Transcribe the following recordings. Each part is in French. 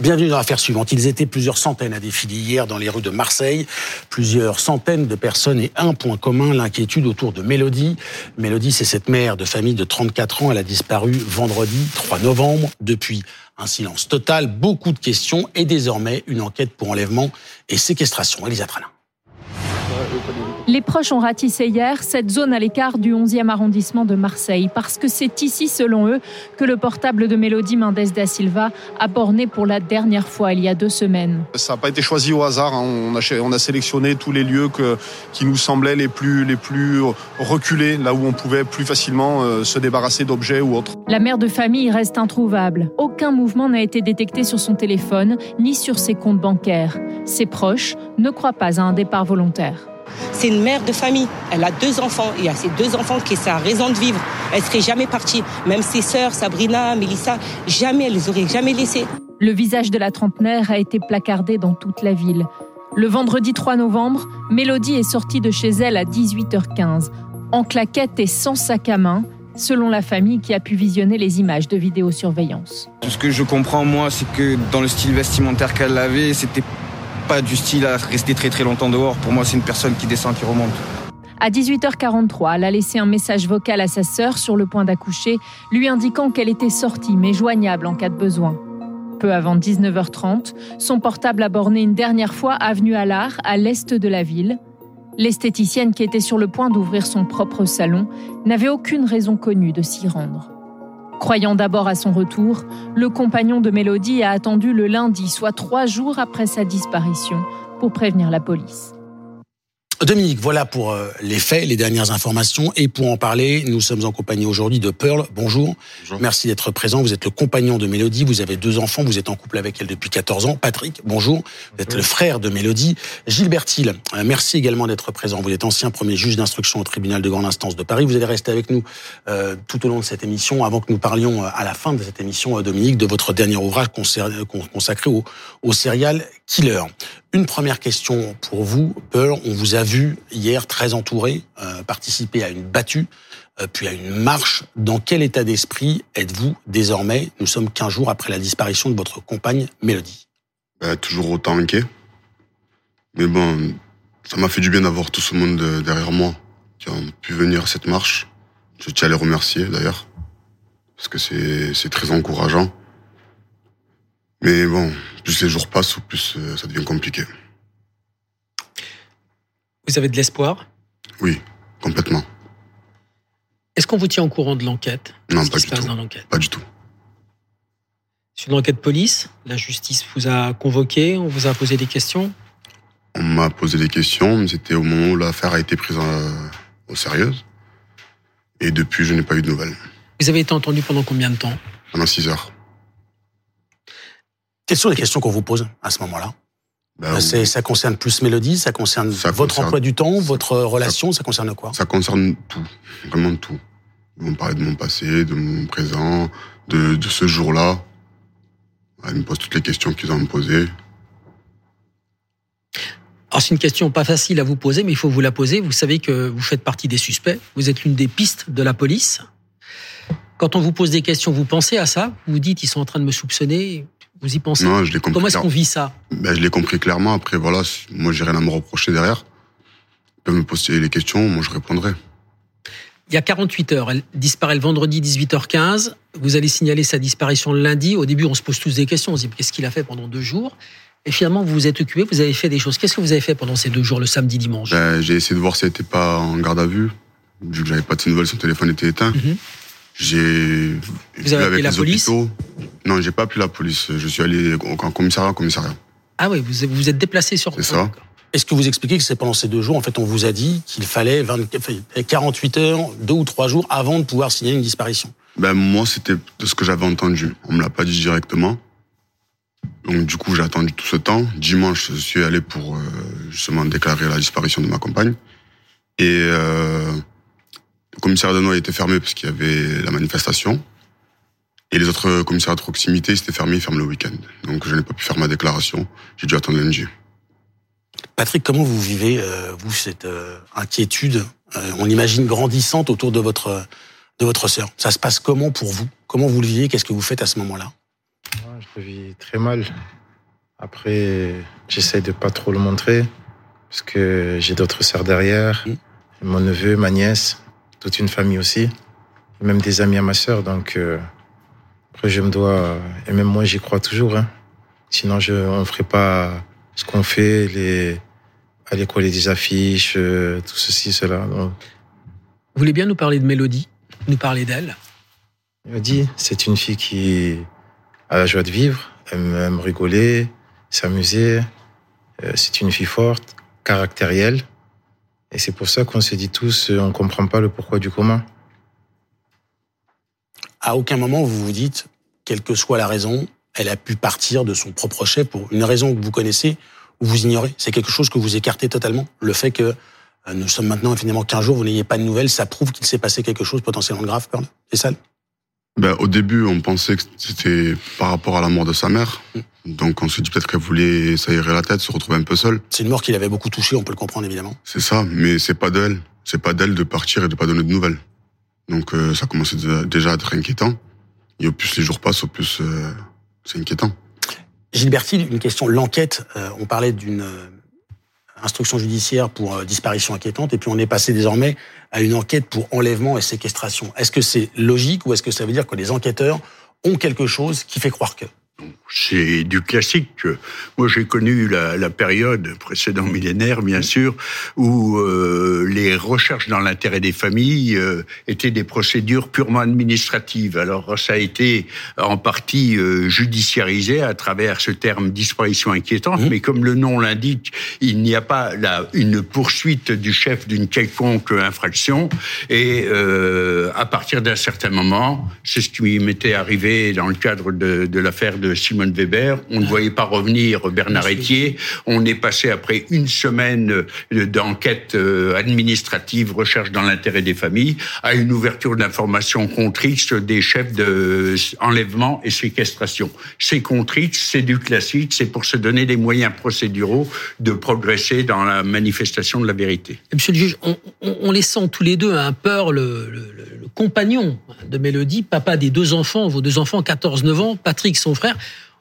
Bienvenue dans l'affaire suivante. Ils étaient plusieurs centaines à défiler hier dans les rues de Marseille. Plusieurs centaines de personnes et un point commun, l'inquiétude autour de Mélodie. Mélodie, c'est cette mère de famille de 34 ans. Elle a disparu vendredi 3 novembre. Depuis, un silence total, beaucoup de questions et désormais une enquête pour enlèvement et séquestration. Elisa Trana. Les proches ont ratissé hier cette zone à l'écart du 11e arrondissement de Marseille parce que c'est ici, selon eux, que le portable de Mélodie Mendes da Silva a borné pour la dernière fois il y a deux semaines. Ça n'a pas été choisi au hasard. Hein. On, a, on, a, sélectionné tous les lieux que, qui nous semblaient les plus, les plus reculés, là où on pouvait plus facilement euh, se débarrasser d'objets ou autres. La mère de famille reste introuvable. Aucun mouvement n'a été détecté sur son téléphone ni sur ses comptes bancaires. Ses proches ne croient pas à un départ volontaire. C'est une mère de famille. Elle a deux enfants. Et à ces deux enfants qui sa raison de vivre. Elle serait jamais partie. Même ses sœurs, Sabrina, Melissa, jamais, elle les aurait jamais laissées. Le visage de la trentenaire a été placardé dans toute la ville. Le vendredi 3 novembre, Mélodie est sortie de chez elle à 18h15, en claquette et sans sac à main, selon la famille qui a pu visionner les images de vidéosurveillance. Tout ce que je comprends, moi, c'est que dans le style vestimentaire qu'elle avait, c'était pas du style à rester très très longtemps dehors. Pour moi, c'est une personne qui descend, qui remonte. À 18h43, elle a laissé un message vocal à sa sœur sur le point d'accoucher, lui indiquant qu'elle était sortie mais joignable en cas de besoin. Peu avant 19h30, son portable a borné une dernière fois avenue Allard, à l'est de la ville. L'esthéticienne qui était sur le point d'ouvrir son propre salon n'avait aucune raison connue de s'y rendre. Croyant d'abord à son retour, le compagnon de Mélodie a attendu le lundi, soit trois jours après sa disparition, pour prévenir la police. Dominique, voilà pour euh, les faits, les dernières informations. Et pour en parler, nous sommes en compagnie aujourd'hui de Pearl. Bonjour. Merci d'être présent. Vous êtes le compagnon de Mélodie. Vous avez deux enfants. Vous êtes en couple avec elle depuis 14 ans. Patrick, bonjour. Vous êtes le frère de Mélodie. Gilles Bertil, euh, merci également d'être présent. Vous êtes ancien premier juge d'instruction au tribunal de grande instance de Paris. Vous allez rester avec nous euh, tout au long de cette émission avant que nous parlions à la fin de cette émission, Dominique, de votre dernier ouvrage consacré au, au serial killer. Une première question pour vous, Pearl. On vous a vu hier très entouré, euh, participer à une battue, euh, puis à une marche. Dans quel état d'esprit êtes-vous désormais? Nous sommes 15 jours après la disparition de votre compagne Mélodie. Bah, toujours autant inquiet. Mais bon, ça m'a fait du bien d'avoir tout ce monde derrière moi qui ont pu venir à cette marche. Je tiens à les remercier d'ailleurs, parce que c'est très encourageant. Mais bon, plus les jours passent, plus euh, ça devient compliqué. Vous avez de l'espoir? Oui, complètement. Est-ce qu'on vous tient au courant de l'enquête? Non, pas du tout. Pas du tout. C'est une enquête police. La justice vous a convoqué, on vous a posé des questions? On m'a posé des questions, mais c'était au moment où l'affaire a été prise au sérieux. Et depuis, je n'ai pas eu de nouvelles. Vous avez été entendu pendant combien de temps? Pendant six heures. Quelles sont les questions qu'on vous pose à ce moment-là? Ben, euh, Ça concerne plus Mélodie, ça concerne votre emploi du temps, votre relation, ça, concerne quoi? Ça concerne tout, vraiment tout. Ils vont parler de mon passé, de mon présent, de, ce jour-là. Ils me posent toutes les questions qu'ils ont à me poser. Alors c'est une question pas facile à vous poser, mais il faut vous la poser. Vous savez que vous faites partie des suspects. Vous êtes l'une des pistes de la police. Quand on vous pose des questions, vous pensez à ça Vous vous dites, ils sont en train de me soupçonner vous y pensez Non, je l'ai compris. Comment est-ce qu'on vit ça ben, Je l'ai compris clairement. Après, voilà, moi, j'ai rien à me reprocher derrière. Ils peuvent me poser les questions, moi, je répondrai. Il y a 48 heures, elle disparaît le vendredi 18h15. Vous allez signaler sa disparition le lundi. Au début, on se pose tous des questions. On se dit qu'est-ce qu'il a fait pendant deux jours Et finalement, vous vous êtes occupé, vous avez fait des choses. Qu'est-ce que vous avez fait pendant ces deux jours, le samedi, dimanche ben, J'ai essayé de voir si elle n'était pas en garde à vue. Vu que j'avais pas de nouvelles, son téléphone était éteint. Mhm. J'ai. Vous avez appelé la police? Non, j'ai pas appelé la police. Je suis allé en commissariat, commissariat. Ah oui, vous vous êtes déplacé sur. C'est ça. Est-ce que vous expliquez que c'est pendant ces deux jours, en fait, on vous a dit qu'il fallait 48 heures, deux ou trois jours avant de pouvoir signer une disparition? Ben moi, c'était de ce que j'avais entendu. On me l'a pas dit directement. Donc du coup, j'ai attendu tout ce temps. Dimanche, je suis allé pour euh, justement déclarer la disparition de ma compagne. Et euh, le commissariat de Noix était fermé parce qu'il y avait la manifestation. Et les autres commissariats de proximité, c'était fermé, ils ferment le week-end. Donc je n'ai pas pu faire ma déclaration. J'ai dû attendre lundi. Patrick, comment vous vivez, euh, vous, cette euh, inquiétude, euh, on imagine grandissante autour de votre, de votre sœur Ça se passe comment pour vous? Comment vous le vivez? Qu'est-ce que vous faites à ce moment-là? Le vis très mal. Après, j'essaie de pas trop le montrer parce que j'ai d'autres sœurs derrière, Mm. mon neveu, ma nièce, toute une famille aussi, et même des amis à ma sœur. Donc euh, après, je me dois, et même moi, j'y crois toujours. Hein. Sinon, je, on ferait pas ce qu'on fait, les aller coller des affiches, euh, tout ceci, cela. Donc, Vous voulez bien nous parler de Mélodie, nous parler d'elle? Dit, c'est une fille qui a la joie de vivre, elle aime rigoler, s'amuser. Euh, C'est une fille forte, caractérielle. Et c'est pour ça qu'on se dit tous, euh, on comprend pas le pourquoi du comment. À aucun moment vous vous dites, quelle que soit la raison, elle a pu partir de son propre chef pour une raison que vous connaissez ou vous ignorez. C'est quelque chose que vous écartez totalement. Le fait que euh, nous sommes maintenant finalement 15 jours, vous n'ayez pas de nouvelles, ça prouve qu'il s'est passé quelque chose potentiellement grave, C'est ça Ben, au début, on pensait que c'était par rapport à la mort de sa mère. Donc on s'est dit peut-être qu'elle voulait s'aérer la tête, se retrouver un peu seule. C'est une mort qui l'avait beaucoup touché, on peut le comprendre évidemment. C'est ça, mais c'est pas d'elle. C'est pas d'elle de partir et de pas donner de nouvelles. Donc euh, ça commençait déjà- à être inquiétant. Et au plus les jours passent, au plus euh, c'est inquiétant. Gilberti, une question. L'enquête, euh, on parlait d'une euh, instruction judiciaire pour euh, disparition inquiétante, et puis on est passé désormais à une enquête pour enlèvement et séquestration. Est-ce que c'est logique ou est-ce que ça veut dire que les enquêteurs ont quelque chose qui fait croire que? C'est du classique. Moi, j'ai connu la, la période précédent millénaire, bien sûr, où euh, les recherches dans l'intérêt des familles euh, étaient des procédures purement administratives. Alors, ça a été en partie euh, judiciarisé à travers ce terme disparition inquiétante, Mmh. mais comme le nom l'indique, il n'y a pas là une poursuite du chef d'une quelconque infraction. Et à partir d'un certain moment, c'est ce qui m'était arrivé dans le cadre de, de l'affaire de Simone Weber. On ne voyait pas revenir Bernard Merci. Etier. On est passé après une semaine euh, d'enquête euh, administrative, recherche dans l'intérêt des familles, à une ouverture d'informations contre X des chefs de enlèvement et séquestration. C'est contre X, c'est du classique, c'est pour se donner les moyens procéduraux de progresser dans la manifestation de la vérité. Monsieur le juge, on, on- on les sent tous les deux un peur, le, le- le- le compagnon de Mélodie, papa des deux enfants, vos deux enfants, 14-9 ans, Patrick, son frère,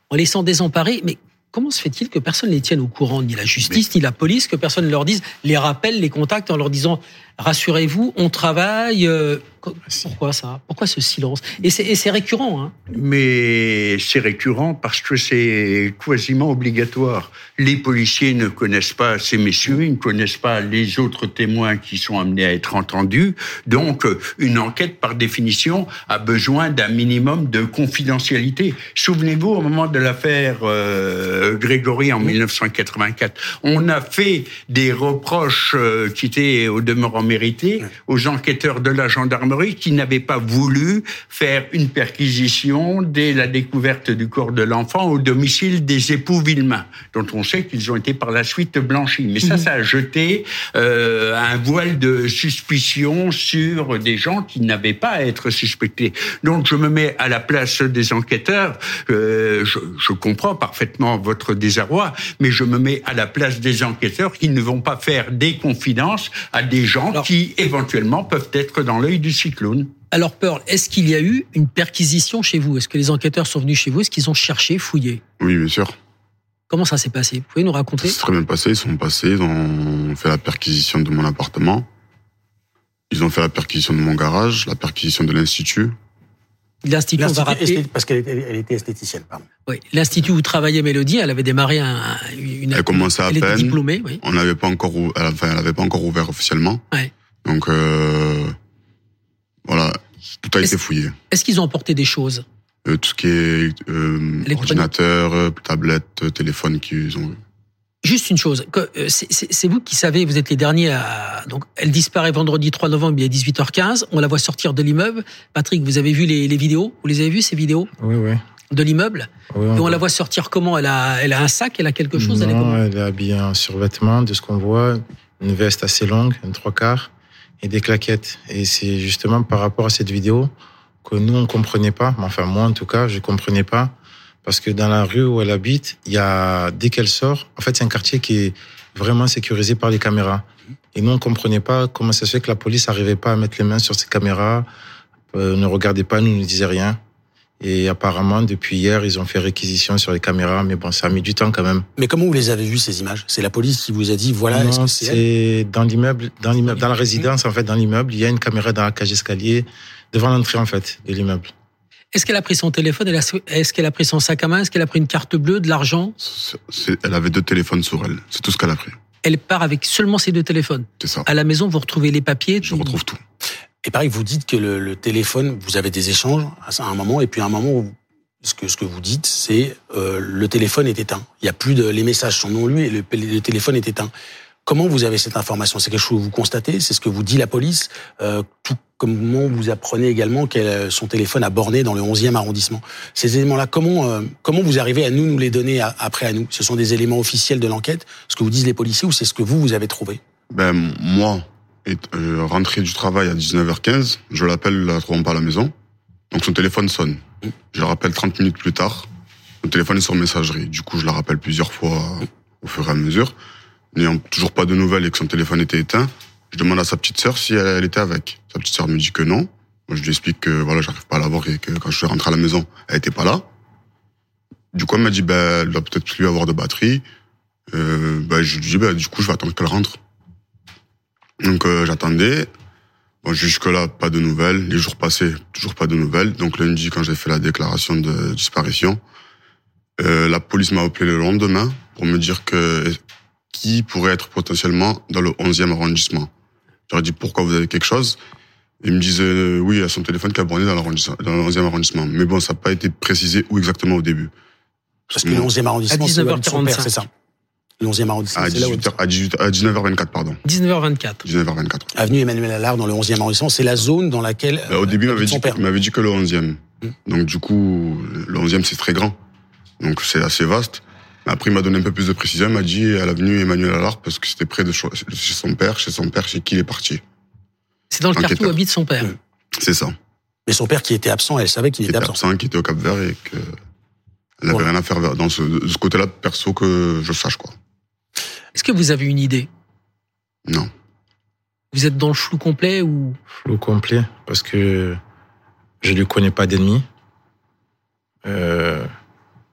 on les sent désemparés. Mais comment se fait-il que personne ne les tienne au courant, ni la justice, ni la police, que personne ne leur dise, les rappelle, les contacte en leur disant rassurez-vous, on travaille. euh, co- pourquoi ça? Pourquoi ce silence? Et c'est récurrent. Hein Mais c'est récurrent parce que c'est quasiment obligatoire. Les policiers ne connaissent pas ces messieurs, ils ne connaissent pas les autres témoins qui sont amenés à être entendus. Donc, une enquête, par définition, a besoin d'un minimum de confidentialité. Souvenez-vous, au moment de l'affaire euh, Grégory en 1984, on a fait des reproches euh, qui étaient au demeurant mérités aux enquêteurs de la gendarmerie qui n'avaient pas voulu faire une perquisition dès la découverte du corps de l'enfant au domicile des époux Villemain, dont on sait qu'ils ont été par la suite blanchis. Mais ça, ça a jeté euh, un voile de suspicion sur des gens qui n'avaient pas à être suspectés. Donc je me mets à la place des enquêteurs. Euh, je, je comprends parfaitement votre désarroi, mais je me mets à la place des enquêteurs qui ne vont pas faire des confidences à des gens Alors- qui éventuellement peuvent être dans l'œil du cyclone. Alors, Pearl, est-ce qu'il y a eu une perquisition chez vous? Est-ce que les enquêteurs sont venus chez vous? Est-ce qu'ils ont cherché, fouillé? Oui, bien sûr. Comment ça s'est passé? Vous pouvez nous raconter? C'est très bien passé. Ils sont passés, ils ont fait la perquisition de mon appartement. Ils ont fait la perquisition de mon garage, la perquisition de l'institut. L'Institut, on va rappeler. parce qu'elle était, elle était esthéticienne, pardon. Oui, l'Institut où travaillait Mélodie, elle avait démarré un, une. Elle commençait à elle était peine. diplômée, oui. On n'avait pas encore, enfin, elle avait pas encore ouvert officiellement. Ouais. Donc euh, voilà, tout a été fouillé. Est-ce qu'ils ont emporté des choses? Euh, tout ce qui est euh, ordinateur, euh, tablette, euh, téléphone qu'ils ont eu. Juste une chose, euh, c'est- vous qui savez, vous êtes les derniers à... Donc, elle disparaît vendredi 3 novembre, il est 18h15, on la voit sortir de l'immeuble. Patrick, vous avez vu les, les vidéos? Vous les avez vues, ces vidéos? Oui, oui. de l'immeuble? Oui Et on la voit. sortir comment? Elle a, elle a un sac, elle a quelque chose elle est Non, comment? elle est habillée en survêtement, de ce qu'on voit, une veste assez longue, un trois quarts, et des claquettes. Et c'est justement par rapport à cette vidéo que nous, on comprenait pas, mais enfin moi en tout cas, je comprenais pas, parce que dans la rue où elle habite, il y a, dès qu'elle sort, en fait c'est un quartier qui est vraiment sécurisé par les caméras. Et nous, on comprenait pas comment ça se fait que la police n'arrivait pas à mettre les mains sur ces caméras, euh, ne regardait pas, nous ne disait rien. Et apparemment, depuis hier, ils ont fait réquisition sur les caméras, mais bon, ça a mis du temps quand même. Mais comment vous les avez vues ces images? C'est la police qui vous a dit voilà. Non, c'est dans l'immeuble, dans l'immeuble, dans la résidence en fait, dans l'immeuble, il y a une caméra dans la cage escalier devant l'entrée en fait de l'immeuble. Est-ce qu'elle a pris son téléphone Est-ce qu'elle a pris son sac à main Est-ce qu'elle a pris une carte bleue, de l'argent? Elle avait deux téléphones sur elle. C'est tout ce qu'elle a pris. Elle part avec seulement ces deux téléphones. C'est ça. À la maison, vous retrouvez les papiers. Je retrouve tout. Et pareil, vous dites que le, téléphone, vous avez des échanges à un moment, et puis à un moment où ce que, ce que vous dites, c'est euh, le téléphone est éteint. Il y a plus de les messages sont non lus et le, le téléphone est éteint. Comment vous avez cette information? C'est quelque chose que vous constatez? C'est ce que vous dit la police? Euh, Tout comment vous apprenez également que euh, son téléphone a borné dans le 11e arrondissement Ces éléments-là, comment euh, comment vous arrivez à nous nous les donner après à nous? Ce sont des éléments officiels de l'enquête, ce que vous disent les policiers, ou c'est ce que vous vous avez trouvé? Ben moi, euh, rentré du travail à 19h15, je l'appelle, la trouvant pas à la maison. Donc son téléphone sonne. Je le rappelle 30 minutes plus tard. Le téléphone est sur messagerie. Du coup, je la rappelle plusieurs fois au fur et à mesure n'ayant toujours pas de nouvelles et que son téléphone était éteint, je demande à sa petite sœur si elle, était avec. Sa petite sœur me dit que non. Moi, je lui explique que voilà, j'arrive pas à la voir et que quand je suis rentré à la maison, elle était pas là. Du coup, elle m'a dit, ben, elle doit peut-être plus avoir de batterie. Euh, ben, je lui dis, ben, du coup, je vais attendre qu'elle rentre. Donc, euh, j'attendais. Bon, jusque-là, pas de nouvelles. Les jours passés, toujours pas de nouvelles. Donc, lundi, quand j'ai fait la déclaration de disparition, euh, la police m'a appelé le lendemain pour me dire que qui pourrait être potentiellement dans le 11e arrondissement. J'aurais dit pourquoi vous avez quelque chose? Ils me disaient euh, oui, il y a son téléphone qui a borné dans, dans le 11e arrondissement. Mais bon, ça n'a pas été précisé où exactement au début. Parce que le 11e arrondissement, c'est c'est ça. Le 11e arrondissement, à, 18 à, 18, à 19h24, pardon. 19h24. 19h24. Avenue Emmanuel Allard, dans le 11e arrondissement, c'est la zone dans laquelle. Bah, au début, il m'avait dit, que le 11e. Hum. Donc, du coup, le 11e, c'est très grand. Donc, c'est assez vaste. Après, il m'a donné un peu plus de précision. Il m'a dit à l'avenue Emmanuel Allard parce que c'était près de chez son père, chez son père, chez qui il est parti. C'est dans le quartier où habite son père. C'est ça. Mais son père qui était absent, elle savait qu'il était, était absent. Qui était au Cap Vert et que elle n'avait rien à faire dans ce, de ce côté-là, perso, que je sache quoi. Est-ce que vous avez une idée? Non. Vous êtes dans le flou complet ou? Flou complet parce que je lui connais pas d'ennemis, euh,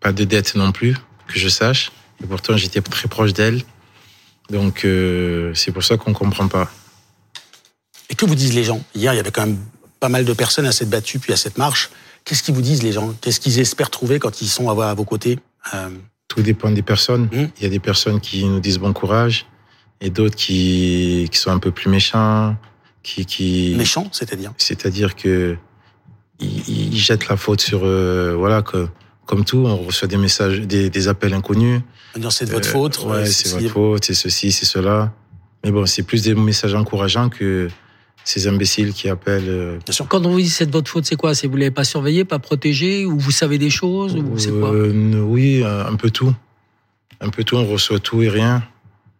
pas de dette non plus que je sache. Et pourtant, j'étais très proche d'elle. Donc, euh, c'est pour ça qu'on ne comprend pas. Et que vous disent les gens? Hier, il y avait quand même pas mal de personnes à cette battue, puis à cette marche. Qu'est-ce qu'ils vous disent, les gens? Qu'est-ce qu'ils espèrent trouver quand ils sont à vos côtés? Euh, Tout dépend des personnes. Hmm. Il y a des personnes qui nous disent bon courage, et d'autres qui, qui sont un peu plus méchants. Qui, qui... Méchants, c'est-à-dire? C'est-à-dire que ils, jettent la faute sur... Euh, voilà, que comme tout, on reçoit des messages, des, des appels inconnus. C'est de votre euh, faute. Ouais, c'est votre faute, c'est ceci, c'est cela. Mais bon, c'est plus des messages encourageants que ces imbéciles qui appellent. Euh, Bien sûr. Quand on vous dit c'est de votre faute, c'est quoi? C'est vous l'avez pas surveillé, pas protégé, ou vous savez des choses, ou c'est quoi? Euh, Oui, un peu tout. Un peu tout, on reçoit tout et rien.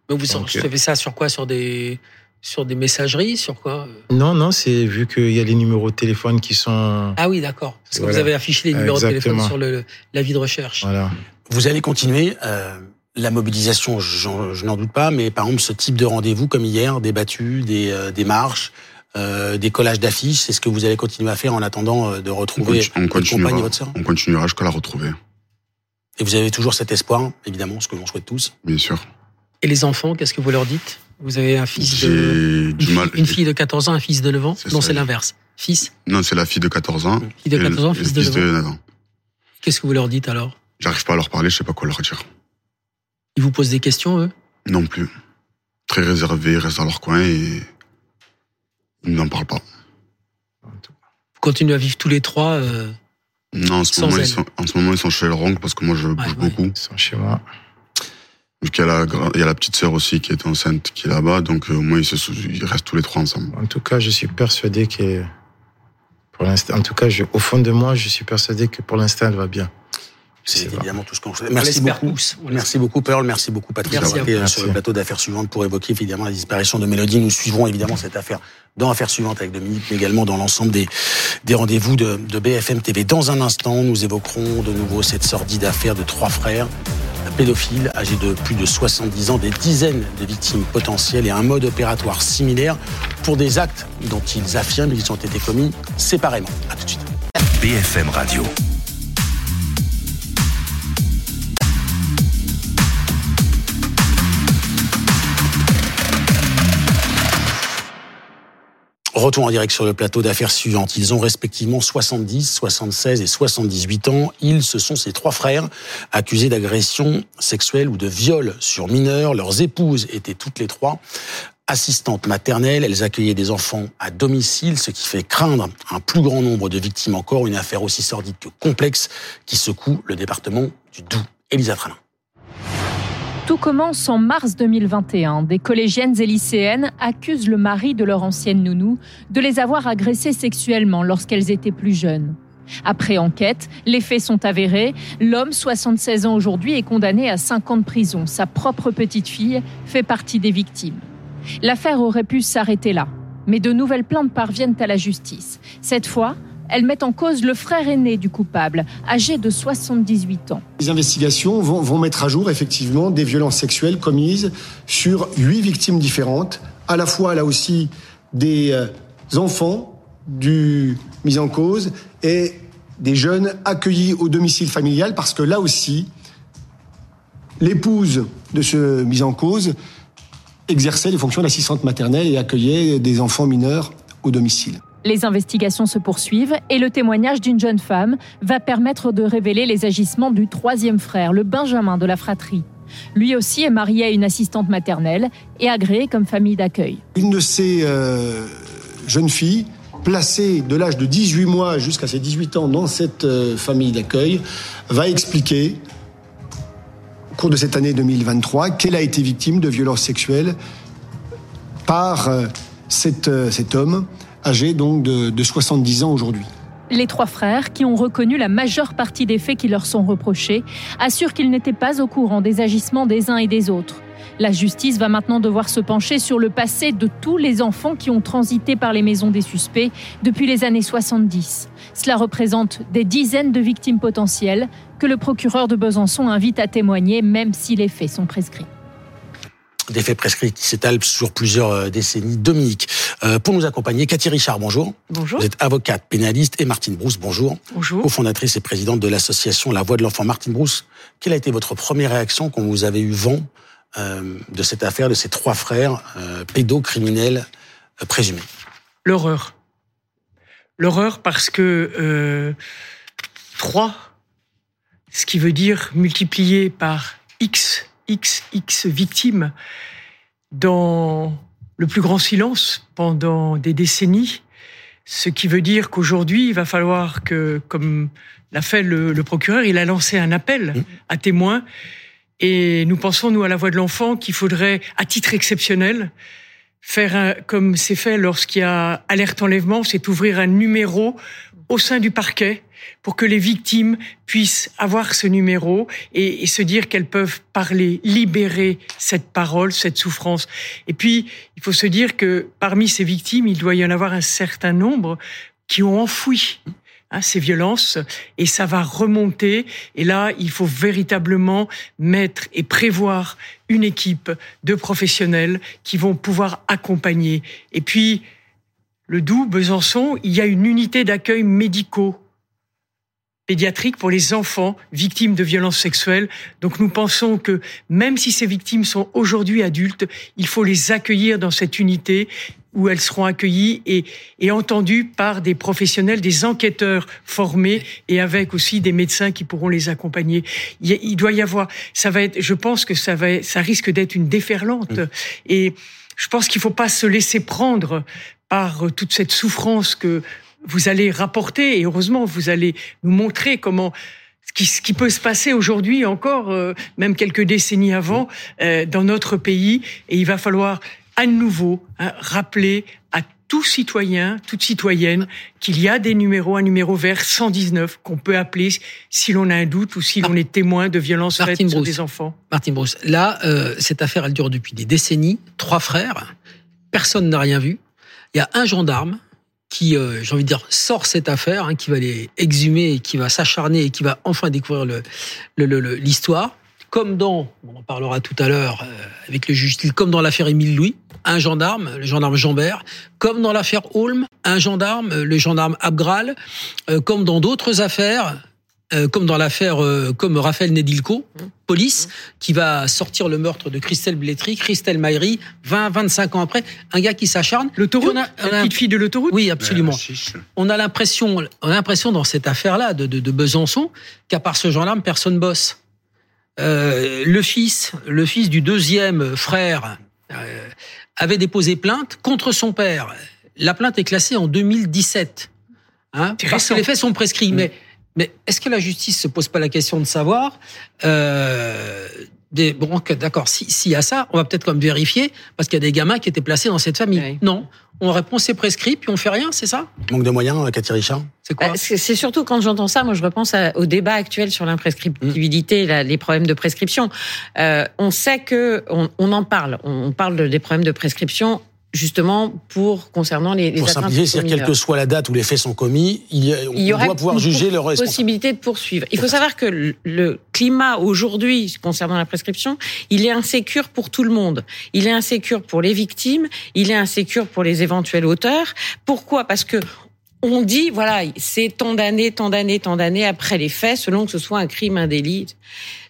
Mais vous savez ça sur quoi? Sur des sur des messageries, sur quoi Non, non, c'est vu qu'il y a les numéros de téléphone qui sont. Ah oui, d'accord. Parce que vous avez affiché les numéros de téléphone sur le, l'avis de recherche. Voilà. Vous allez continuer euh, la mobilisation, je n'en doute pas, mais par exemple ce type de rendez-vous comme hier, des battues, des, euh, des marches, euh, des collages d'affiches, c'est ce que vous allez continuer à faire en attendant euh, de retrouver on, votre compagne et votre sœur? On continuera jusqu'à la retrouver. Et vous avez toujours cet espoir, évidemment, ce que l'on souhaite tous? Bien sûr. Et les enfants, qu'est-ce que vous leur dites? Vous avez un fils de. Du mal. Une fille de 14 ans, un fils de 9 ans Non, c'est l'inverse. Fils Non, c'est la fille de 14 ans. Fille de 14 ans, fils de 9 ans. Qu'est-ce que vous leur dites alors J'arrive pas à leur parler, je sais pas quoi leur dire. Ils vous posent des questions, eux Non plus. Très réservés, ils restent dans leur coin et. Ils n'en parlent pas. Vous continuez à vivre tous les trois euh, Non, en ce, moment, ils sont, en ce moment, ils sont chez leur oncle parce que moi, je bouge beaucoup. Ils sont chez moi. Il y, a la, il y a la petite sœur aussi qui est enceinte, qui est là-bas, donc euh, au moins ils, restent tous les trois ensemble. En tout cas, je suis persuadé que, pour l'instant, en tout cas, au fond de moi, je suis persuadé que pour l'instant, elle va bien. C'est évidemment tout ce qu'on souhaite. Merci beaucoup. Merci beaucoup, Pearl. Merci beaucoup, Patrick, d'avoir été sur le plateau d'affaires suivantes pour évoquer évidemment la disparition de Mélodie. Nous suivrons évidemment cette affaire dans Affaires suivantes avec Dominique, mais également dans l'ensemble des, des rendez-vous de, de BFM TV. Dans un instant, nous évoquerons de nouveau cette sordide affaire de trois frères pédophiles âgés de plus de 70 ans, des dizaines de victimes potentielles et un mode opératoire similaire pour des actes dont ils affirment qu'ils ont été commis séparément. A tout de suite. BFM Radio. Retour en direct sur le plateau d'affaires suivantes. Ils ont respectivement 70, 76 et 78 ans. Ils, ce sont ces trois frères accusés d'agression sexuelle ou de viol sur mineurs. Leurs épouses étaient toutes les trois assistantes maternelles. Elles accueillaient des enfants à domicile, ce qui fait craindre un plus grand nombre de victimes encore. Une affaire aussi sordide que complexe qui secoue le département du Doubs. Elisa Tralin. Tout commence en mars 2021. Des collégiennes et lycéennes accusent le mari de leur ancienne nounou de les avoir agressées sexuellement lorsqu'elles étaient plus jeunes. Après enquête, les faits sont avérés. L'homme, 76 ans aujourd'hui, est condamné à 5 ans de prison. Sa propre petite fille fait partie des victimes. L'affaire aurait pu s'arrêter là. Mais de nouvelles plaintes parviennent à la justice. Cette fois, elles mettent en cause le frère aîné du coupable, âgé de 78 ans. Les investigations vont, mettre à jour effectivement des violences sexuelles commises sur huit victimes différentes, à la fois là aussi des euh, enfants du mis en cause et des jeunes accueillis au domicile familial parce que là aussi, l'épouse de ce mis en cause exerçait les fonctions d'assistante maternelle et accueillait des enfants mineurs au domicile. Les investigations se poursuivent et le témoignage d'une jeune femme va permettre de révéler les agissements du troisième frère, le Benjamin de la fratrie. Lui aussi est marié à une assistante maternelle et agréé comme famille d'accueil. Une de ces euh, jeunes filles, placée de l'âge de 18 mois jusqu'à ses 18 ans dans cette euh, famille d'accueil, va expliquer au cours de cette année 2023 qu'elle a été victime de violences sexuelles par euh, cet homme âgé donc de, de 70 ans aujourd'hui. Les trois frères, qui ont reconnu la majeure partie des faits qui leur sont reprochés, assurent qu'ils n'étaient pas au courant des agissements des uns et des autres. La justice va maintenant devoir se pencher sur le passé de tous les enfants qui ont transité par les maisons des suspects depuis les années 70. Cela représente des dizaines de victimes potentielles que le procureur de Besançon invite à témoigner même si les faits sont prescrits des faits prescrits qui s'étalent sur plusieurs euh, décennies. Dominique, euh, pour nous accompagner, Cathy Richard, bonjour. Bonjour. Vous êtes avocate pénaliste et Martine Brousse, bonjour. Bonjour. Co-fondatrice et présidente de l'association La Voix de l'Enfant. Martine Brousse, quelle a été votre première réaction quand vous avez eu vent euh, de cette affaire, de ces trois frères pédocriminels présumés? L'horreur. L'horreur parce que trois, ce qui veut dire multiplié par X XX victimes dans le plus grand silence pendant des décennies, ce qui veut dire qu'aujourd'hui, il va falloir que, comme l'a fait le, procureur, il a lancé un appel mmh. à témoins. Et nous pensons, nous, à la voix de l'enfant, qu'il faudrait, à titre exceptionnel, faire un, comme c'est fait lorsqu'il y a alerte enlèvement, c'est ouvrir un numéro au sein du parquet pour que les victimes puissent avoir ce numéro et, se dire qu'elles peuvent parler, libérer cette parole, cette souffrance. Et puis, il faut se dire que parmi ces victimes, il doit y en avoir un certain nombre qui ont enfoui hein, ces violences et ça va remonter. Et là, il faut véritablement mettre et prévoir une équipe de professionnels qui vont pouvoir accompagner. Et puis, le Doubs, Besançon, il y a une unité d'accueil médicaux pédiatrique pour les enfants victimes de violences sexuelles. Donc nous pensons que même si ces victimes sont aujourd'hui adultes, il faut les accueillir dans cette unité où elles seront accueillies et, et entendues par des professionnels, des enquêteurs formés et avec aussi des médecins qui pourront les accompagner. Il, doit y avoir, ça va être, je pense que ça va, ça risque d'être une déferlante et je pense qu'il ne faut pas se laisser prendre par toute cette souffrance que vous allez rapporter, et heureusement, vous allez nous montrer comment ce qui, peut se passer aujourd'hui encore, euh, même quelques décennies avant, euh, dans notre pays. Et il va falloir à nouveau hein, rappeler à tout citoyen, toute citoyenne, qu'il y a des numéros, un numéro vert 119 qu'on peut appeler si l'on a un doute ou si l'on est témoin de violences faites sur des enfants. Martin Bruce, là, euh, cette affaire, elle dure depuis des décennies. Trois frères, personne n'a rien vu. Il y a un gendarme qui, euh, j'ai envie de dire, sort cette affaire, hein, qui va les exhumer, qui va s'acharner et qui va enfin découvrir l'histoire. Comme dans, on en parlera tout à l'heure euh, avec le juge comme dans l'affaire Émile Louis, un gendarme, le gendarme Jambert, comme dans l'affaire Holm, un gendarme, le gendarme Abgral, euh, comme dans d'autres affaires, euh, comme dans l'affaire, euh, comme Raphaël Nedilko, police, qui va sortir le meurtre de Christelle Blétry, Christelle Maillery, 20, 25 ans après, un gars qui s'acharne. L'autoroute Puis on a- on a- La petite fille de l'autoroute Oui, absolument. On a l'impression, on a l'impression dans cette affaire-là de, de, de Besançon qu'à part ce gendarme, personne bosse. Euh, le fils, le fils du deuxième frère, euh, avait déposé plainte contre son père. La plainte est classée en 2017, hein, parce que les faits sont prescrits. Mais, mais est-ce que la justice se pose pas la question de savoir euh, des, bon, d'accord, si- s'il y a ça, on va peut-être comme vérifier, parce qu'il y a des gamins qui étaient placés dans cette famille. Oui. Non, on répond c'est prescrit, puis on fait rien, c'est ça? Manque de moyens, Cathy Richard? C'est quoi? Bah, C'est surtout quand j'entends ça, moi je repense à- au débat actuel sur l'imprescriptibilité, la- les problèmes de prescription. Euh, on sait que on, on en parle, on, parle de- des problèmes de prescription justement pour concernant les, les Pour atteintes simplifier, c'est-à-dire quelle que soit la date où les faits sont commis, il, y a- on Il y aurait doit pouvoir juger leur possibilité de poursuivre. Il faut savoir que le- le climat aujourd'hui concernant la prescription, il est insécure pour tout le monde. Il est insécure pour les victimes, il est insécure pour les éventuels auteurs. Pourquoi? Parce que on dit voilà, c'est tant d'années, tant d'années, tant d'années après les faits, selon que ce soit un crime, un délit.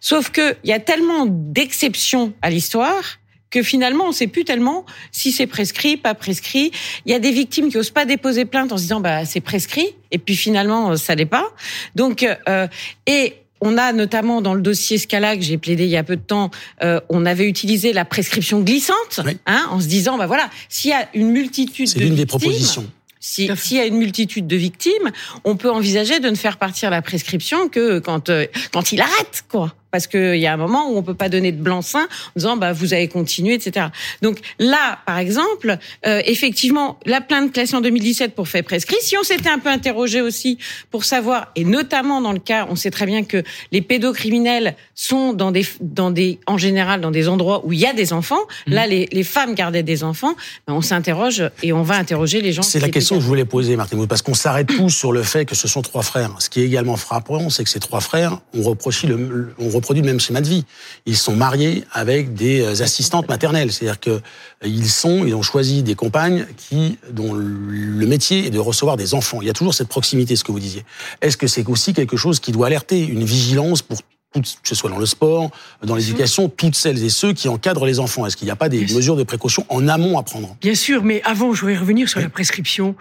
Sauf que il y a tellement d'exceptions à l'histoire que finalement on sait plus tellement si c'est prescrit, pas prescrit. Il y a des victimes qui osent pas déposer plainte en se disant bah c'est prescrit et puis finalement euh, ça l'est pas. Donc euh, et on a notamment dans le dossier Scala que j'ai plaidé il y a peu de temps, euh, on avait utilisé la prescription glissante, Oui. hein, en se disant bah voilà, s'il y a une multitude C'est de l'une des victimes, propositions. si- S'il y a une multitude de victimes, on peut envisager de ne faire partir la prescription que quand euh, quand il arrête, quoi. Parce qu'il y a un moment où on peut pas donner de blanc-seing en disant bah vous avez continué, etc. Donc là, par exemple, euh, effectivement, la plainte classée en 2017 pour fait prescrit. Si on s'était un peu interrogé aussi pour savoir, et notamment dans le cas, on sait très bien que les pédocriminels sont dans des dans des en général dans des endroits où il y a des enfants. Mmh. Là, les, les femmes gardaient des enfants. Ben, on s'interroge et on va interroger les gens. C'est la question que je voulais poser, Martin parce qu'on s'arrête tous sur le fait que ce sont trois frères. Ce qui est également frappant, c'est que ces trois frères ont reproché le, reproduit le même schéma de vie. Ils sont mariés avec des euh, assistantes maternelles, c'est-à-dire que euh, ils sont, ils ont choisi des compagnes qui, dont le métier est de recevoir des enfants. Il y a toujours cette proximité, ce que vous disiez. Est-ce que c'est aussi quelque chose qui doit alerter une vigilance pour que ce soit dans le sport, dans l'éducation, toutes celles et ceux qui encadrent les enfants? Est-ce qu'il n'y a pas des Bien mesures de précaution en amont à prendre? Bien sûr, mais avant, je voudrais revenir sur la prescription.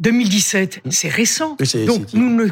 2017, c'est récent. Donc, nous ne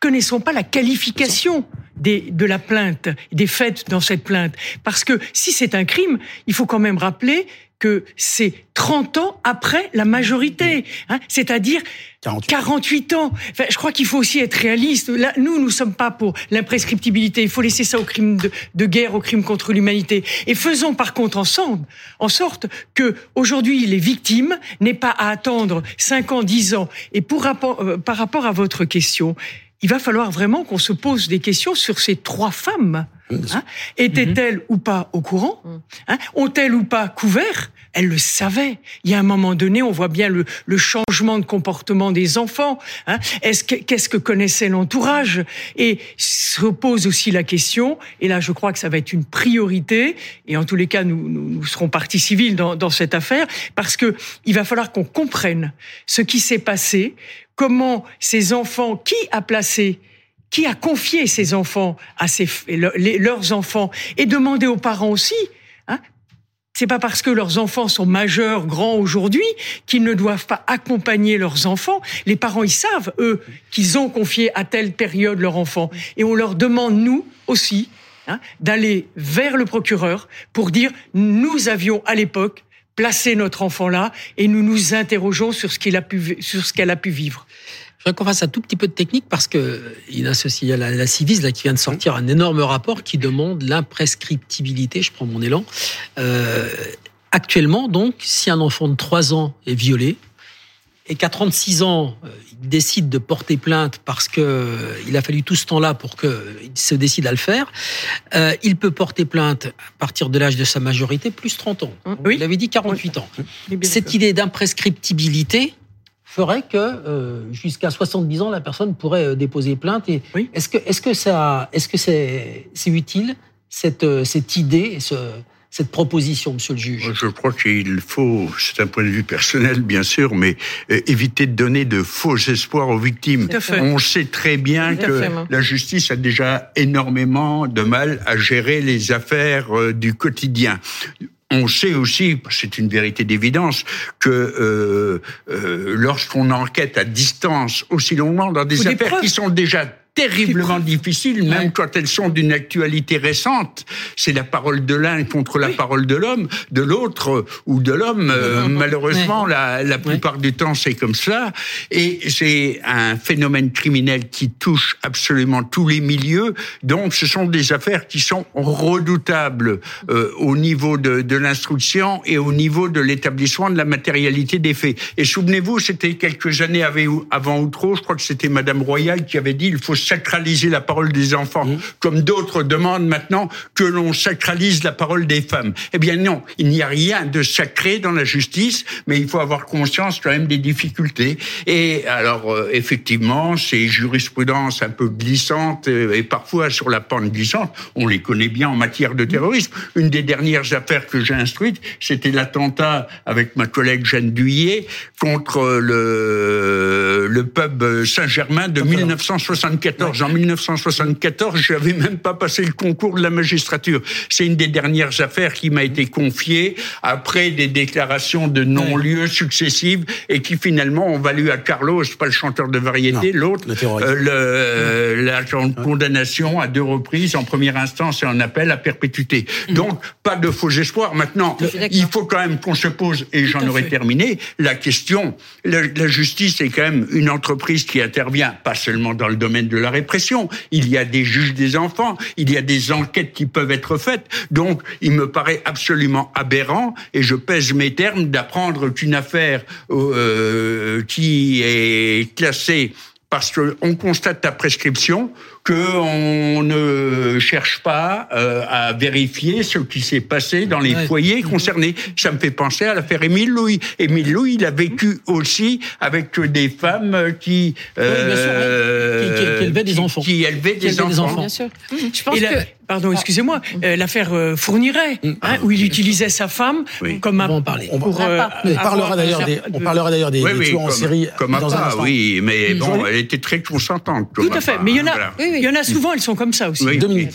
connaissons pas la qualification des, de la plainte, des faits dans cette plainte. Parce que si c'est un crime, il faut quand même rappeler que c'est 30 ans après la majorité, hein, c'est-à-dire 48. 48 ans. Enfin, je crois qu'il faut aussi être réaliste. Là, nous, nous sommes pas pour l'imprescriptibilité. Il faut laisser ça au crime de, de guerre, au crime contre l'humanité. Et faisons par contre ensemble, en sorte que aujourd'hui les victimes n'aient pas à attendre 5 ans, 10 ans. Et pour rapport, euh, par rapport à votre question, il va falloir vraiment qu'on se pose des questions sur ces trois femmes. Hein Étaient-elles ou pas au courant hein? Ont-elles ou pas couvert? Elles le savaient. Il y a un moment donné, on voit bien le, le changement de comportement des enfants. Hein Est-ce que qu'est-ce que connaissait l'entourage? Et se pose aussi la question. Et là, je crois que ça va être une priorité. Et en tous les cas, nous, nous, nous serons partie civile dans, dans cette affaire parce que il va falloir qu'on comprenne ce qui s'est passé, comment ces enfants, qui a placé qui a confié ses enfants à leurs enfants et demander aux parents aussi. Hein, c'est pas parce que leurs enfants sont majeurs, grands aujourd'hui, qu'ils ne doivent pas accompagner leurs enfants. Les parents, ils savent, eux, qu'ils ont confié à telle période leur enfant. Et on leur demande, nous aussi, hein, d'aller vers le procureur pour dire, nous avions à l'époque placé notre enfant là et nous nous interrogeons sur ce qu'il a pu, sur ce qu'elle a pu vivre. Je voudrais qu'on fasse un tout petit peu de technique parce que il y a, ceci, il y a la, la Civis là, qui vient de sortir un énorme rapport qui demande l'imprescriptibilité. Je prends mon élan. Euh, actuellement, donc, si un enfant de 3 ans est violé et qu'à 36 ans, euh, il décide de porter plainte parce que euh, il a fallu tout ce temps-là pour qu'il se décide à le faire, euh, il peut porter plainte à partir de l'âge de sa majorité plus 30 ans. Oui. Il avait dit 48 ans. Cette idée d'imprescriptibilité ferait que euh, jusqu'à 70 ans, la personne pourrait euh, déposer plainte. Et est-ce que est-ce que ça est-ce que c'est utile cette euh, cette idée, ce, cette proposition, monsieur le juge. Je crois qu'il faut, c'est un point de vue personnel bien sûr, mais euh, éviter de donner de faux espoirs aux victimes. On sait très bien que la justice a déjà énormément de mal à gérer les affaires euh, du quotidien. On sait aussi, c'est une vérité d'évidence, que euh, euh, lorsqu'on enquête à distance aussi longuement dans des affaires qui sont déjà terriblement difficiles, même quand elles sont d'une actualité récente. C'est la parole de l'un contre la parole de l'homme, de l'autre ou de l'homme. Euh, malheureusement, la, la plupart du temps, c'est comme ça. Et c'est un phénomène criminel qui touche absolument tous les milieux. Donc, ce sont des affaires qui sont redoutables euh, au niveau de, de l'instruction et au niveau de l'établissement de la matérialité des faits. Et souvenez-vous, c'était quelques années avant ou trop, je crois que c'était Madame Royal qui avait dit il faut sacraliser la parole des enfants, mmh. comme d'autres demandent maintenant que l'on sacralise la parole des femmes. Eh bien non, il n'y a rien de sacré dans la justice, mais il faut avoir conscience quand même des difficultés. Et alors, euh, effectivement, ces jurisprudences un peu glissantes euh, et parfois sur la pente glissante, on les connaît bien en matière de terrorisme. Une des dernières affaires que j'ai instruites, c'était l'attentat avec ma collègue Jeanne Duyé contre le, le pub Saint-Germain de 1974 en 1974, je n'avais même pas passé le concours de la magistrature. C'est une des dernières affaires qui m'a été confiée après des déclarations de non-lieu successives et qui finalement ont valu à Carlos, pas le chanteur de variété, l'autre, euh, la condamnation à deux reprises, en première instance et en appel à perpétuité. Mm. Donc, pas de faux espoirs. Maintenant, il faut quand même qu'on se pose, et j'en aurais terminé, la question, la, la justice est quand même une entreprise qui intervient pas seulement dans le domaine de la répression. Il y a des juges des enfants, il y a des enquêtes qui peuvent être faites. Donc, il me paraît absolument aberrant, et je pèse mes termes, d'apprendre qu'une affaire euh, qui est classée parce qu'on constate ta prescription, qu'on ne cherche pas euh, à vérifier ce qui s'est passé dans les foyers concernés. Ça me fait penser à l'affaire Émile Louis. Émile Louis, il a vécu aussi avec des femmes qui, euh, qui, élevaient des enfants. Qui élevaient des, enfants. Bien sûr. Je pense que pardon, excusez-moi, euh, l'affaire euh, Fourniret, mm. hein, où il utilisait sa femme comme un. On, parler. on, parlera d'ailleurs des, on parlera d'ailleurs des, tueurs en série comme dans un instant. Oui, mais bon, elle était très consentante. Tout à fait, mais il y en a, il y en a souvent, elles sont comme ça aussi.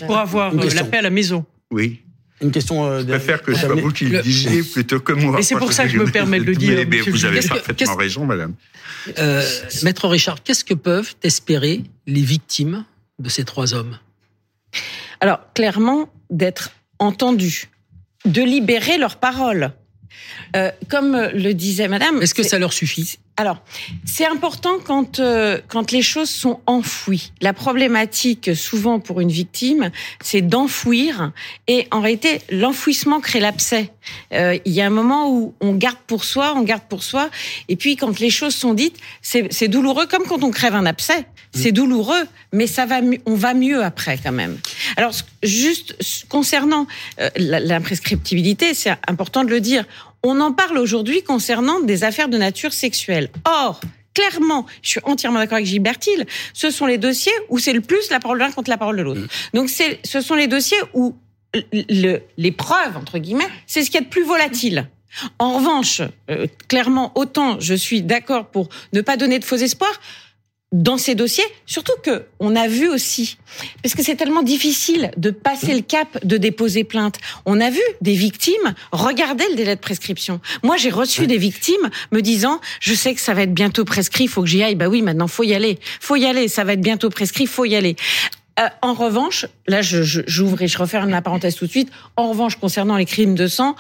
Pour avoir la paix à la maison. Oui. Une question. je préfère que ce soit vous qui le disiez plutôt que moi. Et c'est pour ça que je me permets de le dire. Mais, vous avez parfaitement raison, madame. Maître Richard, qu'est-ce que peuvent espérer les victimes de ces trois hommes? Alors, clairement, d'être entendus, de libérer leurs paroles. Euh, comme le disait Madame. Est-ce que ça leur suffit? Alors, c'est important quand euh, quand les choses sont enfouies. La problématique, souvent pour une victime, c'est d'enfouir. Et en réalité, l'enfouissement crée l'abcès. Euh, il y a un moment où on garde pour soi, on garde pour soi. Et puis, quand les choses sont dites, c'est douloureux, comme quand on crève un abcès. C'est douloureux, mais ça va, on va mieux après quand même. Alors, juste concernant euh, l'imprescriptibilité, c'est important de le dire. On en parle aujourd'hui concernant des affaires de nature sexuelle. Or, clairement, je suis entièrement d'accord avec Gilbert Hill, ce sont les dossiers où c'est le plus la parole de l'un contre la parole de l'autre. Mmh. Donc, ce sont les dossiers où le, les preuves, entre guillemets, c'est ce qui est de plus volatile. En revanche, euh, clairement, autant je suis d'accord pour ne pas donner de faux espoirs, dans ces dossiers, surtout que on a vu aussi, parce que c'est tellement difficile de passer le cap de déposer plainte. On a vu des victimes regarder le délai de prescription. Moi, j'ai reçu des victimes me disant "Je sais que ça va être bientôt prescrit, faut que j'y aille." Bah oui, maintenant faut y aller, faut y aller. Ça va être bientôt prescrit, faut y aller. Euh, en revanche, là, j'ouvre et je referme la parenthèse tout de suite. En revanche, concernant les crimes de sang,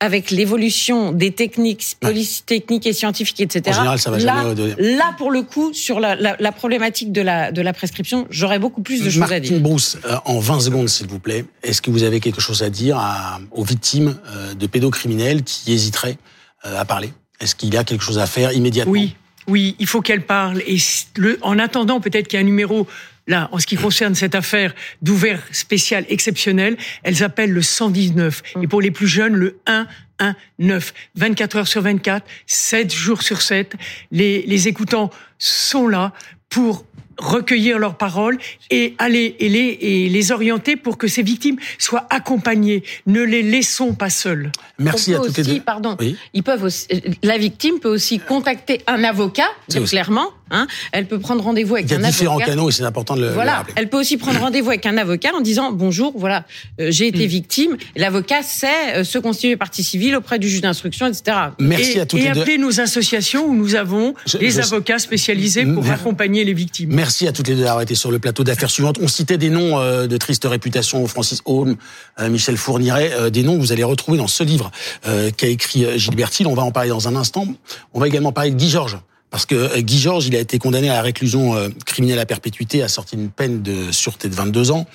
avec l'évolution des techniques, police techniques et scientifiques, etc. En ça va là, là, pour le coup, sur la, la, la, problématique de la, de la prescription, j'aurais beaucoup plus de choses à dire. Brousse, euh, en 20 secondes, s'il vous plaît, est-ce que vous avez quelque chose à dire à, aux victimes euh, de pédocriminels qui hésiteraient euh, à parler? Est-ce qu'il y a quelque chose à faire immédiatement? Oui, oui, il faut qu'elle parle. Et le, en attendant, peut-être qu'il y a un numéro là, en ce qui concerne cette affaire d'ouvert spécial exceptionnel, elles appellent le 119. Et pour les plus jeunes, le 119. 24 heures sur 24, 7 jours sur 7. Les, les écoutants sont là pour recueillir leurs paroles et aller et les, et les orienter pour que ces victimes soient accompagnées. Ne les laissons pas seuls. Merci à toutes les aussi, deux. Pardon, Oui. ils peuvent aussi, la victime peut aussi contacter un avocat, aussi- clairement. Hein, elle peut prendre rendez-vous avec Il y a un différents avocat. canaux et c'est important de le, le Voilà, rappeler. elle peut aussi prendre rendez-vous avec un avocat en disant bonjour, voilà, euh, j'ai été victime. L'avocat sait euh, se constituer partie civile auprès du juge d'instruction, etc. Merci et, à toutes et les deux. appeler nos associations où nous avons Je- des je- avocats spécialisés pour Mer- accompagner les victimes. Merci à toutes les deux d'avoir été sur le plateau d'affaires suivantes. On citait des noms euh, de triste réputation, Francis Holm, euh, Michel Fourniret, euh, des noms que vous allez retrouver dans ce livre qu'a écrit Gilbert Thiel. On va en parler dans un instant. On va également parler de Guy Georges. Parce que Guy Georges, il a été condamné à la réclusion criminelle à perpétuité, assorti d'une peine de sûreté de 22 ans.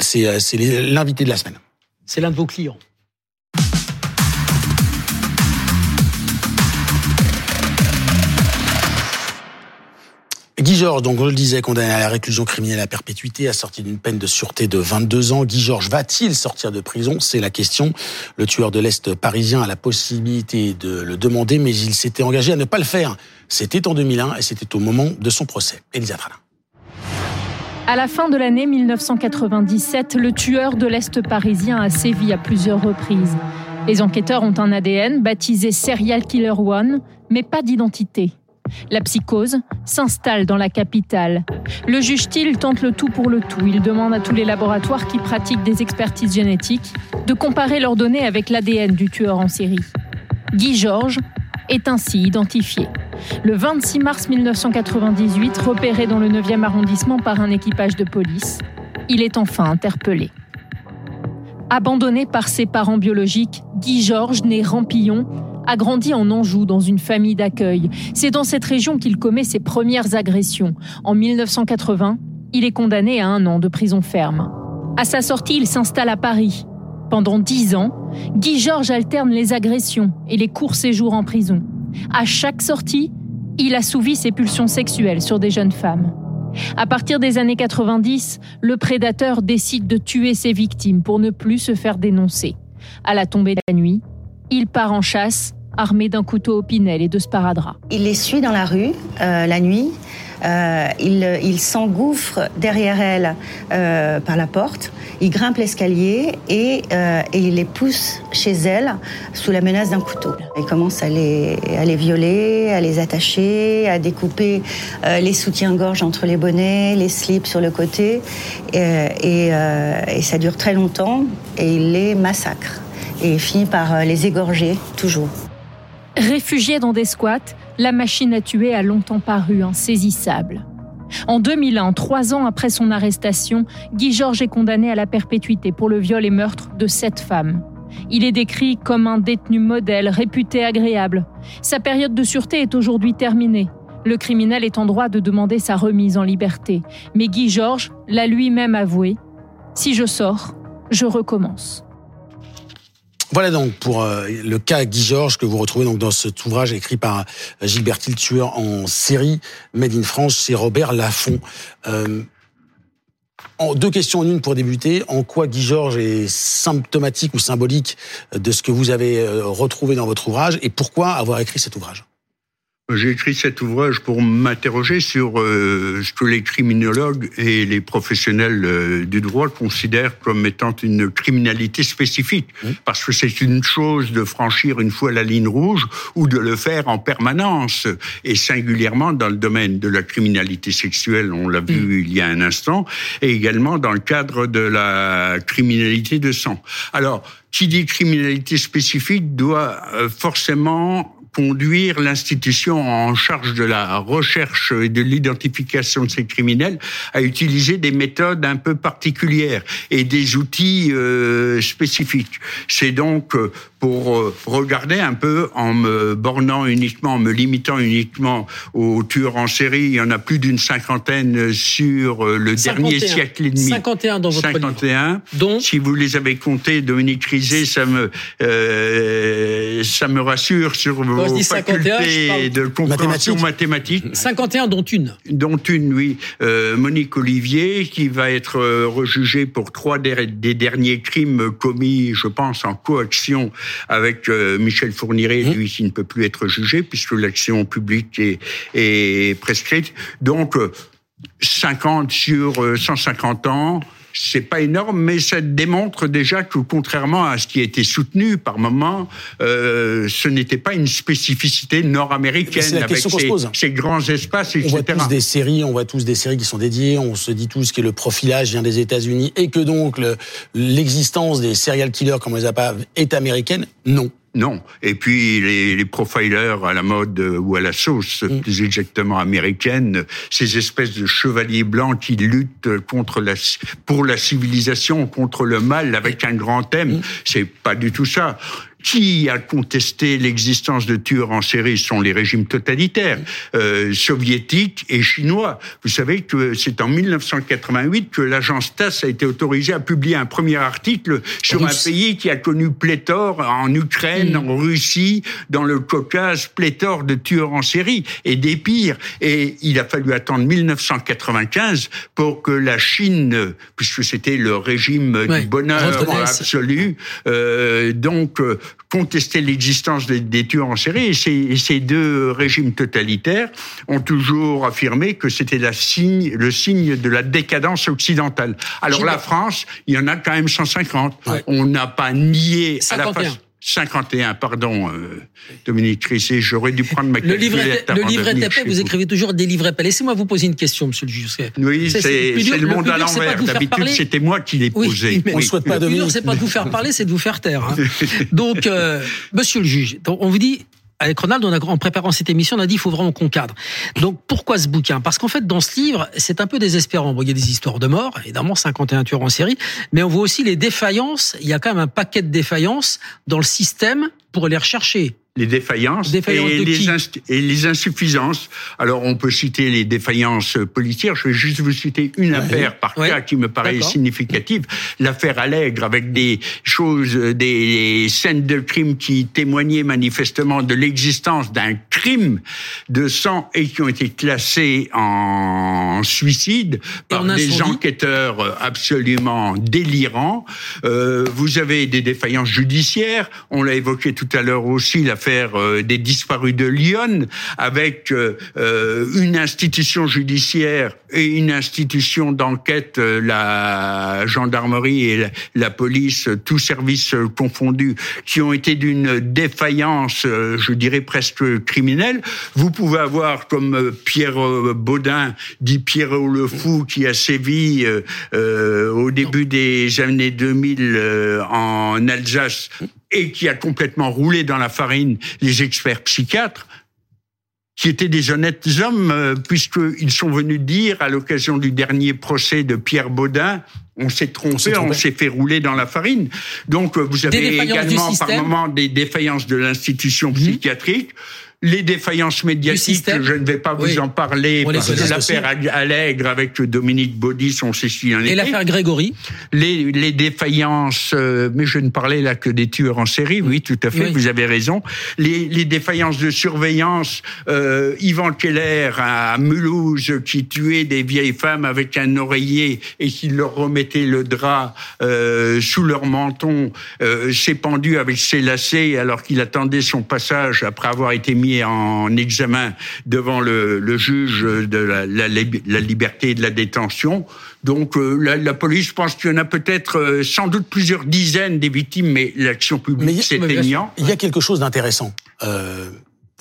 C'est l'invité de la semaine. C'est l'un de vos clients. Guy Georges, donc on le disait, condamné à la réclusion criminelle à perpétuité, assorti d'une peine de sûreté de 22 ans. Guy Georges va-t-il sortir de prison? C'est la question. Le tueur de l'Est parisien a la possibilité de le demander, mais il s'était engagé à ne pas le faire. C'était en 2001 et c'était au moment de son procès. Elisa Trana. À la fin de l'année 1997, le tueur de l'Est parisien a sévi à plusieurs reprises. Les enquêteurs ont un ADN baptisé Serial Killer One, mais pas d'identité. La psychose s'installe dans la capitale. Le juge Thiel tente le tout pour le tout. Il demande à tous les laboratoires qui pratiquent des expertises génétiques de comparer leurs données avec l'ADN du tueur en série. Guy Georges est ainsi identifié. Le 26 mars 1998, repéré dans le 9e arrondissement par un équipage de police, il est enfin interpellé. Abandonné par ses parents biologiques, Guy Georges, né Rampillon, a grandi en Anjou dans une famille d'accueil. C'est dans cette région qu'il commet ses premières agressions. En 1980, il est condamné à un an de prison ferme. À sa sortie, il s'installe à Paris. Pendant dix ans, Guy Georges alterne les agressions et les courts séjours en prison. À chaque sortie, il assouvit ses pulsions sexuelles sur des jeunes femmes. À partir des années 90, le prédateur décide de tuer ses victimes pour ne plus se faire dénoncer. À la tombée de la nuit, il part en chasse, armé d'un couteau au pinel et de sparadrap. Il les suit dans la rue euh, la nuit. Euh, il s'engouffre derrière elle euh, par la porte. Il grimpe l'escalier et, il les pousse chez elle sous la menace d'un couteau. Il commence à les, violer, à les attacher, à découper les soutiens-gorge entre les bonnets, les slips sur le côté. Et ça dure très longtemps et il les massacre. Et finit par euh, les égorger, toujours. Réfugié dans des squats, la machine à tuer a longtemps paru insaisissable. En 2001, trois ans après son arrestation, Guy Georges est condamné à la perpétuité pour le viol et meurtre de sept femmes. Il est décrit comme un détenu modèle, réputé agréable. Sa période de sûreté est aujourd'hui terminée. Le criminel est en droit de demander sa remise en liberté. Mais Guy Georges l'a lui-même avoué. Si je sors, je recommence. Voilà donc pour euh, le cas Guy Georges que vous retrouvez donc dans cet ouvrage écrit par euh, Gilbert tueur en série, Made in France, c'est Robert Laffont. Euh, deux questions en une pour débuter. En quoi Guy Georges est symptomatique ou symbolique de ce que vous avez retrouvé dans votre ouvrage et pourquoi avoir écrit cet ouvrage? J'ai écrit cet ouvrage pour m'interroger sur euh, ce que les criminologues et les professionnels euh, du droit considèrent comme étant une criminalité spécifique. Parce que c'est une chose de franchir une fois la ligne rouge ou de le faire en permanence. Et singulièrement dans le domaine de la criminalité sexuelle, on l'a vu il y a un instant, et également dans le cadre de la criminalité de sang. Alors, qui dit criminalité spécifique doit euh, forcément conduire l'institution en charge de la recherche et de l'identification de ces criminels à utiliser des méthodes un peu particulières et des outils euh, spécifiques. C'est donc euh, pour euh, regarder un peu en me bornant uniquement, en me limitant uniquement aux tueurs en série. Il y en a plus d'une cinquantaine sur euh, le 51. dernier siècle et demi. 51 dans votre 51. Donc, si vous les avez comptés, Dominique Rizet, ça me, euh, ça me rassure sur vos je dis 51, je parle de compréhension mathématique. 51 dont une. Dont une, oui. Euh, Monique Olivier, qui va être euh, rejugée pour trois des, derniers crimes commis, je pense, en coaction avec euh, Michel Fourniret, mmh. lui, qui ne peut plus être jugé puisque l'action publique est, est prescrite. Donc, 50 sur 150 ans, c'est pas énorme, mais ça démontre déjà que contrairement à ce qui a été soutenu par moment, euh, ce n'était pas une spécificité nord-américaine avec ces, grands espaces, etc. On voit tous des séries, on voit tous des séries qui sont dédiées. On se dit tous que le profilage vient des États-Unis et que donc l'existence des serial killers, comme on les appelle, est américaine. Non. Non. Et puis les, les, profilers à la mode euh, ou à la sauce mm. plus exactement américaine, ces espèces de chevaliers blancs qui luttent contre la pour la civilisation, contre le mal avec un grand thème, mm. c'est pas du tout ça qui a contesté l'existence de tueurs en série sont les régimes totalitaires euh, soviétiques et chinois. Vous savez que c'est en 1988 que l'agence TASS a été autorisée à publier un premier article sur un pays qui a connu pléthore en Ukraine, mm. en Russie, dans le Caucase, pléthore de tueurs en série et des pires. Et il a fallu attendre 1995 pour que la Chine, puisque c'était le régime du bonheur absolu, euh, donc contester l'existence des, tueurs en série. Et ces, deux régimes totalitaires ont toujours affirmé que c'était le signe de la décadence occidentale. Alors la France, il y en a quand même 150. On n'a pas nié à la face. 51, pardon, euh, Dominique Crissé, j'aurais dû prendre ma Le livret, le livret tapé, vous, écrivez toujours des livrets pas. Laissez-moi vous poser une question, monsieur le juge. Oui, c'est le, monde à l'envers. D'habitude, c'était moi qui l'ai posé. on souhaite pas le plus dur, c'est pas de vous faire parler, c'est de vous faire taire. Hein. Donc, euh, monsieur le juge, on vous dit, avec Ronald, on a, en préparant cette émission, on a dit qu'il faut vraiment qu'on cadre. Donc pourquoi ce bouquin? Parce qu'en fait, dans ce livre, c'est un peu désespérant. Bon, il y a des histoires de mort, évidemment, 51 tueurs en série, mais on voit aussi les défaillances. Il y a quand même un paquet de défaillances dans le système pour les rechercher les défaillances, et, les et, les insuffisances. Alors, on peut citer les défaillances policières. Je vais juste vous citer une affaire par cas qui me paraît significative. L'affaire Allègre, avec des choses, des scènes de crime qui témoignaient manifestement de l'existence d'un crime de sang et qui ont été classés en suicide par des enquêteurs absolument délirants. Euh, vous avez des défaillances judiciaires. On l'a évoqué tout à l'heure aussi, la euh, des disparus de Lyon, avec euh, euh, une institution judiciaire et une institution d'enquête, la gendarmerie et la, police, tous services confondus, qui ont été d'une défaillance, je dirais presque criminelle. Vous pouvez avoir comme Pierre Baudin, dit Pierre le qui a sévi au début des années 2000 en Alsace et qui a complètement roulé dans la farine les experts psychiatres, qui étaient des honnêtes hommes, euh, puisqu'ils sont venus dire, à l'occasion du dernier procès de Pierre Baudin, on s'est trompé, on s'est fait rouler dans la farine. Donc, euh, vous avez également par moment des défaillances de l'institution psychiatrique les défaillances médiatiques, je ne vais pas vous en parler, parce que l'affaire Allègre avec Dominique Baudis, on sait si Et l'affaire Grégory. Les, les défaillances, euh, mais je ne parlais là que des tueurs en série, oui, tout à fait, vous avez raison. Les, les défaillances de surveillance, euh, Yvan Keller à Mulhouse, qui tuait des vieilles femmes avec un oreiller et qui leur remettait le drap euh, sous leur menton, euh, s'est pendu avec ses lacets alors qu'il attendait son passage après avoir été mis en examen devant le, juge de la, liberté et de la détention. Donc euh, la, police pense qu'il y en a peut-être euh, sans doute plusieurs dizaines des victimes, mais l'action publique s'éteignant. Il y a quelque chose d'intéressant euh,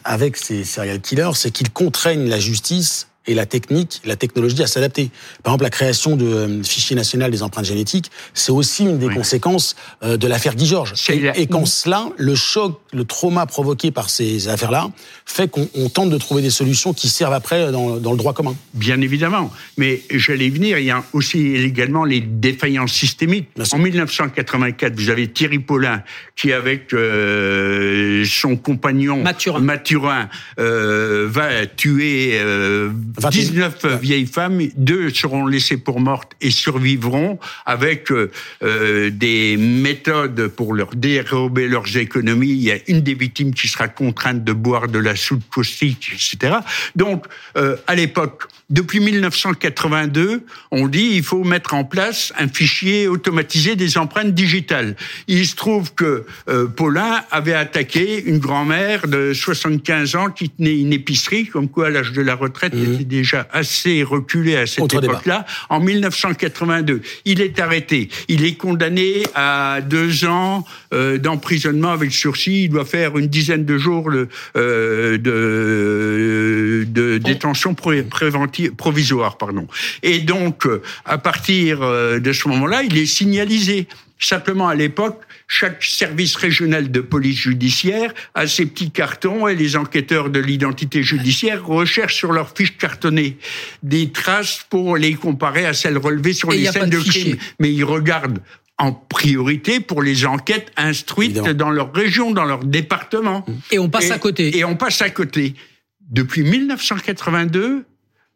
avec ces serial killers, c'est qu'ils contraignent la justice et la technique, la technologie à s'adapter. Par exemple, la création de euh, fichier national des empreintes génétiques, c'est aussi une des conséquences euh, de l'affaire Guy Georges. Et, et quand cela, le choc, le trauma provoqué par ces affaires-là, fait qu'on tente de trouver des solutions qui servent après dans, dans le droit commun. Bien évidemment, mais j'allais venir. Il y a aussi également les défaillances systémiques. En 1984, vous avez Thierry Paulin qui, avec euh, son compagnon Mathurin, Mathurin euh, va tuer 19 vieilles femmes, deux seront laissées pour mortes et survivront avec euh, euh, des méthodes pour leur dérober leurs économies. Il y a une des victimes qui sera contrainte de boire de la soude caustique, etc. Donc, euh, à l'époque, depuis 1982, on dit il faut mettre en place un fichier automatisé des empreintes digitales. Il se trouve que euh, Paulin avait attaqué une grand-mère de 75 ans qui tenait une épicerie, comme quoi à l'âge de la retraite, il était déjà assez reculé à cette époque-là, en 1982. Il est arrêté. Il est condamné à deux ans euh, d'emprisonnement avec sursis. Il doit faire une dizaine de jours euh, de, de détention préventive provisoire, pardon. Et donc, euh, à partir euh, de ce moment-là, il est signalisé. Simplement, à l'époque, chaque service régional de police judiciaire a ses petits cartons et les enquêteurs de l'identité judiciaire recherchent sur leurs fiches cartonnées des traces pour les comparer à celles relevées sur les scènes de, crime. Mais ils regardent en priorité pour les enquêtes instruites dans leur région, dans leur département. Et on passe à côté. Et on passe à côté. Depuis 1982,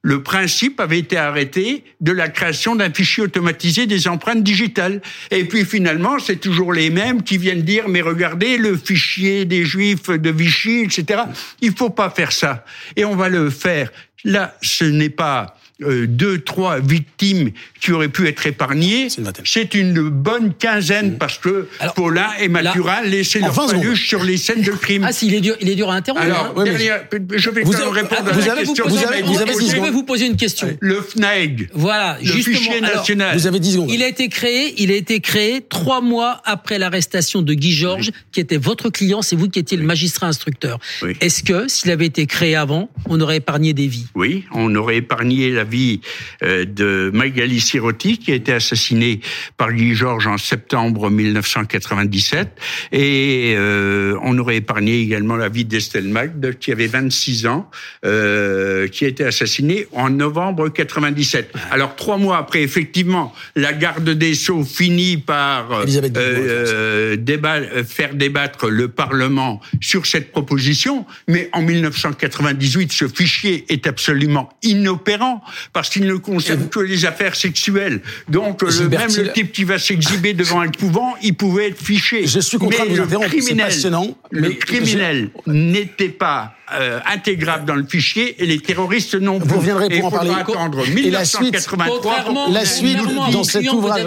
le principe avait été arrêté de la création d'un fichier automatisé des empreintes digitales. Et puis finalement, c'est toujours les mêmes qui viennent dire, mais regardez le fichier des juifs de Vichy, etc. Il faut pas faire ça. Et on va le faire. Là, ce n'est pas euh, deux, trois victimes qui auraient pu être épargnées, c'est une bonne quinzaine mmh. parce que Paulin et Mathurin laissaient leur paluche sur les scènes de crime. Ah, si, il est dur, il est dur à interrompre. Alors, hein. je vais vous quand répondre à la question. Vous avez, vous avez, je vais vous poser une question. Le FNAEG. Voilà, le fichier national. vous avez 10 secondes. Il a été créé, il a été créé trois mois après l'arrestation de Guy Georges, qui était votre client, c'est vous qui étiez le magistrat instructeur. Est-ce que, s'il avait été créé avant, on aurait épargné des vies? Oui, on aurait épargné la vie euh, de Magali Sirotti, qui a été assassinée par Guy Georges en septembre 1997. Et euh, on aurait épargné également la vie d'Estelle Magde, qui avait 26 ans, euh, qui a été assassinée en novembre 97. Alors trois mois après, effectivement, la garde des Sceaux finit par euh, débat, faire débattre le Parlement sur cette proposition, mais en 1998, ce fichier est absolument inopérant parce qu'il ne concerne que les affaires sexuelles. Donc, le, même le type qui va s'exhiber devant un couvent, il pouvait être fiché. Je suis contraint de vous interrompre, c'est passionnant. Le criminel n'était pas euh, intégrable dans le fichier et les terroristes non plus. Vous reviendrez pour en parler. attendre 1983 la suite, dans cet ouvrage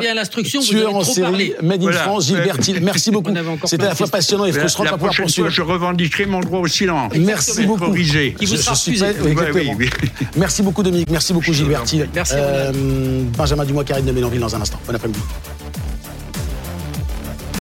tueur en série Made in France, Gilbert Merci beaucoup. C'était à la fois passionnant et frustrant de pas pouvoir poursuivre. je revendiquerai mon droit au silence. Merci beaucoup. Qui vous sera Merci beaucoup Dominique, merci beaucoup Gilbert. Merci. Euh, Benjamin Dumois, Karine de Mélanville dans un instant. Bon après-midi.